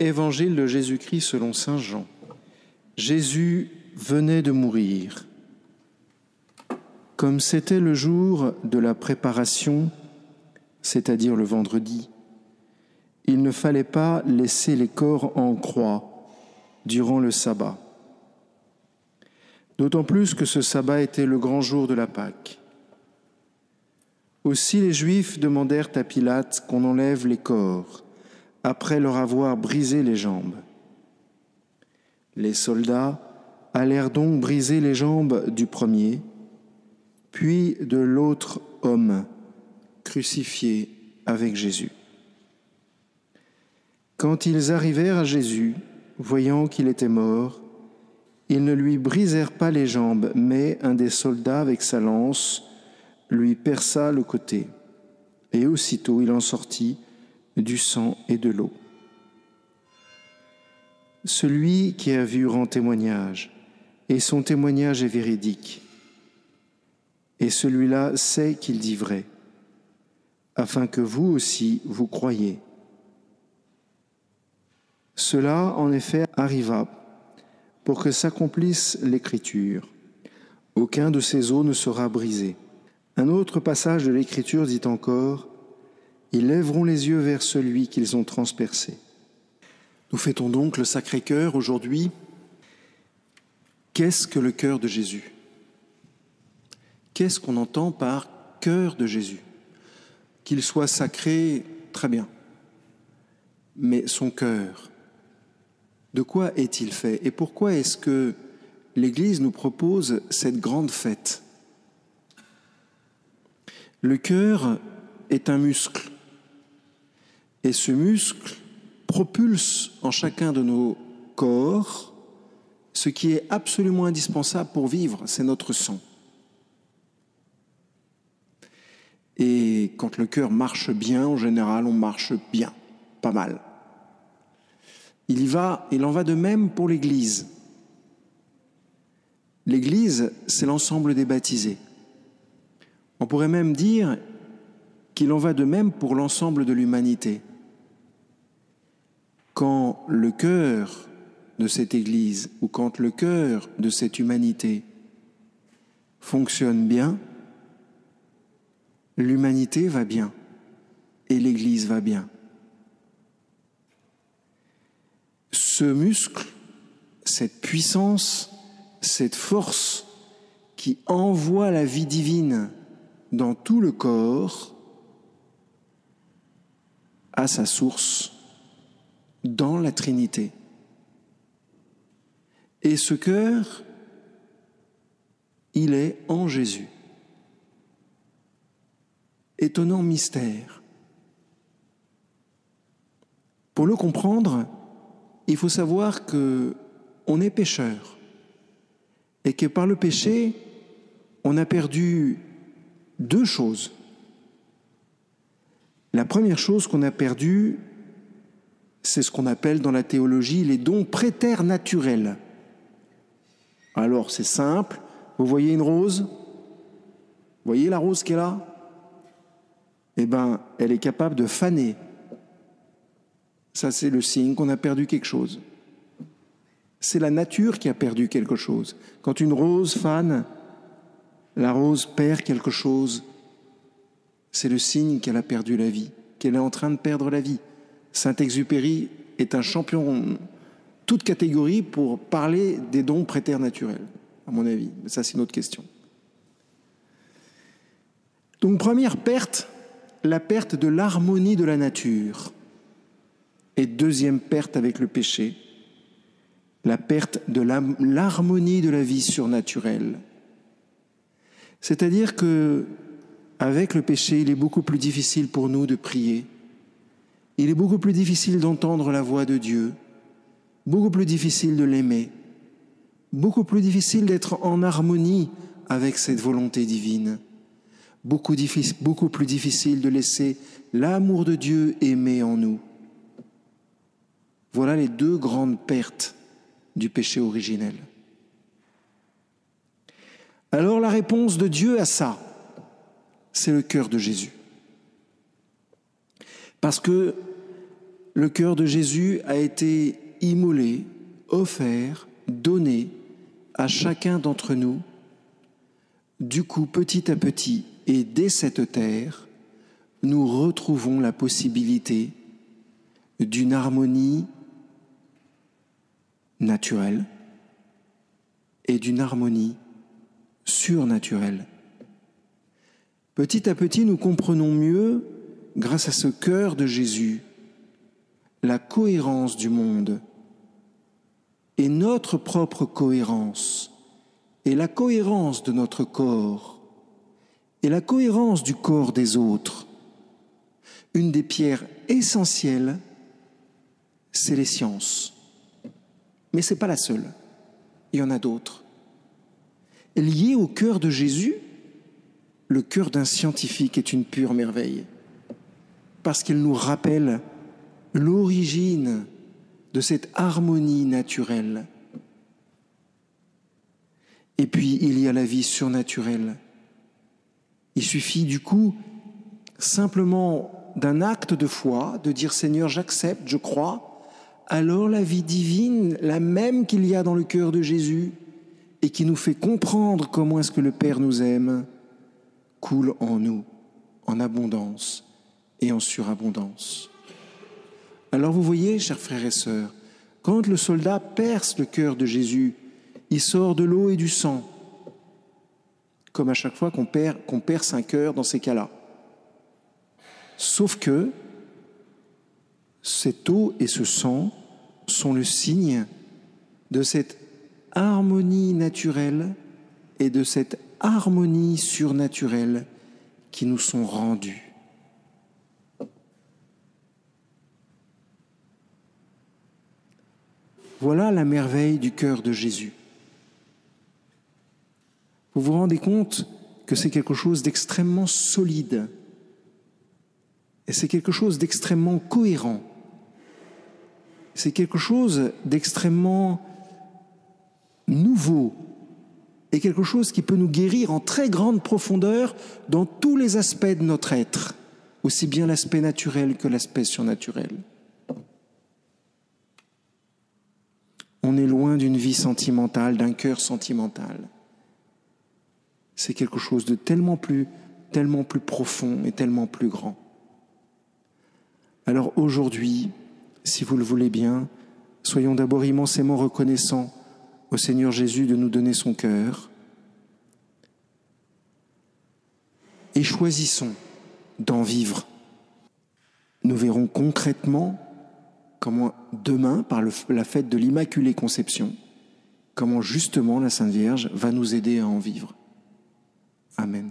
Évangile de Jésus-Christ selon Saint Jean. Jésus venait de mourir. Comme c'était le jour de la préparation, c'est-à-dire le vendredi, il ne fallait pas laisser les corps en croix durant le sabbat. D'autant plus que ce sabbat était le grand jour de la Pâque. Aussi les Juifs demandèrent à Pilate qu'on enlève les corps après leur avoir brisé les jambes. Les soldats allèrent donc briser les jambes du premier, puis de l'autre homme crucifié avec Jésus. Quand ils arrivèrent à Jésus, voyant qu'il était mort, ils ne lui brisèrent pas les jambes, mais un des soldats avec sa lance lui perça le côté, et aussitôt il en sortit du sang et de l'eau. Celui qui a vu rend témoignage, et son témoignage est véridique. Et celui-là sait qu'il dit vrai, afin que vous aussi vous croyiez. Cela, en effet, arriva pour que s'accomplisse l'Écriture. Aucun de ces os ne sera brisé. Un autre passage de l'Écriture dit encore, Ils lèveront les yeux vers celui qu'ils ont transpercé. Nous fêtons donc le Sacré-Cœur aujourd'hui. Qu'est-ce que le cœur de Jésus? Qu'est-ce qu'on entend par cœur de Jésus? Qu'il soit sacré, très bien. Mais son cœur, de quoi est-il fait? Et pourquoi est-ce que l'Église nous propose cette grande fête? Le cœur est un muscle. Et ce muscle propulse en chacun de nos corps ce qui est absolument indispensable pour vivre, c'est notre sang. Et quand le cœur marche bien, en général, on marche bien, pas mal. Il y va, il en va de même pour l'Église. L'Église, c'est l'ensemble des baptisés. On pourrait même dire qu'il en va de même pour l'ensemble de l'humanité. Quand le cœur de cette Église ou quand le cœur de cette humanité fonctionne bien, l'humanité va bien et l'Église va bien. ce muscle, cette puissance, cette force qui envoie la vie divine dans tout le corps, a sa source dans la Trinité. Et ce cœur, il est en Jésus. Étonnant mystère. Pour le comprendre, il faut savoir que on est pécheur et que par le péché, on a perdu deux choses. La première chose qu'on a perdue, c'est ce qu'on appelle dans la théologie les dons préternaturels. Alors c'est simple, vous voyez une rose? Vous voyez la rose qui est là? Eh bien, elle est capable de faner. Ça, c'est le signe qu'on a perdu quelque chose. C'est la nature qui a perdu quelque chose. Quand une rose fane, la rose perd quelque chose. C'est le signe qu'elle a perdu la vie, qu'elle est en train de perdre la vie. Saint-Exupéry est un champion toute catégorie pour parler des dons préternaturels, à mon avis. Mais ça, c'est une autre question. Donc, première perte, la perte de l'harmonie de la nature. Et deuxième perte avec le péché, la perte de l'harmonie de la vie surnaturelle. C'est-à-dire que avec le péché, il est beaucoup plus difficile pour nous de prier. Il est beaucoup plus difficile d'entendre la voix de Dieu, beaucoup plus difficile de l'aimer, beaucoup plus difficile d'être en harmonie avec cette volonté divine, beaucoup, plus difficile de laisser l'amour de Dieu aimer en nous. Voilà les deux grandes pertes du péché originel. Alors la réponse de Dieu à ça, c'est le cœur de Jésus. Parce que le cœur de Jésus a été immolé, offert, donné à chacun d'entre nous. Du coup, petit à petit, et dès cette terre, nous retrouvons la possibilité d'une harmonie naturelle et d'une harmonie surnaturelle. Petit à petit, nous comprenons mieux, grâce à ce cœur de Jésus, la cohérence du monde et notre propre cohérence et la cohérence de notre corps et la cohérence du corps des autres. Une des pierres essentielles, c'est les sciences. Mais ce n'est pas la seule. Il y en a d'autres. Lié au cœur de Jésus, le cœur d'un scientifique est une pure merveille, parce qu'il nous rappelle l'origine de cette harmonie naturelle. Et puis il y a la vie surnaturelle. Il suffit du coup simplement d'un acte de foi, de dire Seigneur, j'accepte, je crois, alors la vie divine, la même qu'il y a dans le cœur de Jésus, et qui nous fait comprendre comment est-ce que le Père nous aime, coule en nous, en abondance et en surabondance. Alors vous voyez, chers frères et sœurs, quand le soldat perce le cœur de Jésus, il sort de l'eau et du sang, comme à chaque fois qu'on qu'on perce un cœur dans ces cas-là. Sauf que cette eau et ce sang sont le signe de cette harmonie naturelle et de cette harmonie surnaturelle qui nous sont rendues. Voilà la merveille du cœur de Jésus. Vous vous rendez compte que c'est quelque chose d'extrêmement solide et c'est quelque chose d'extrêmement cohérent. C'est quelque chose d'extrêmement nouveau et quelque chose qui peut nous guérir en très grande profondeur dans tous les aspects de notre être, aussi bien l'aspect naturel que l'aspect surnaturel. On est loin d'une vie sentimentale, d'un cœur sentimental. C'est quelque chose de tellement plus, tellement plus profond et tellement plus grand. Alors aujourd'hui, si vous le voulez bien, soyons d'abord immensément reconnaissants au Seigneur Jésus de nous donner son cœur et choisissons d'en vivre. Nous verrons concrètement comment demain, par la fête de l'Immaculée Conception, comment justement la Sainte Vierge va nous aider à en vivre. Amen.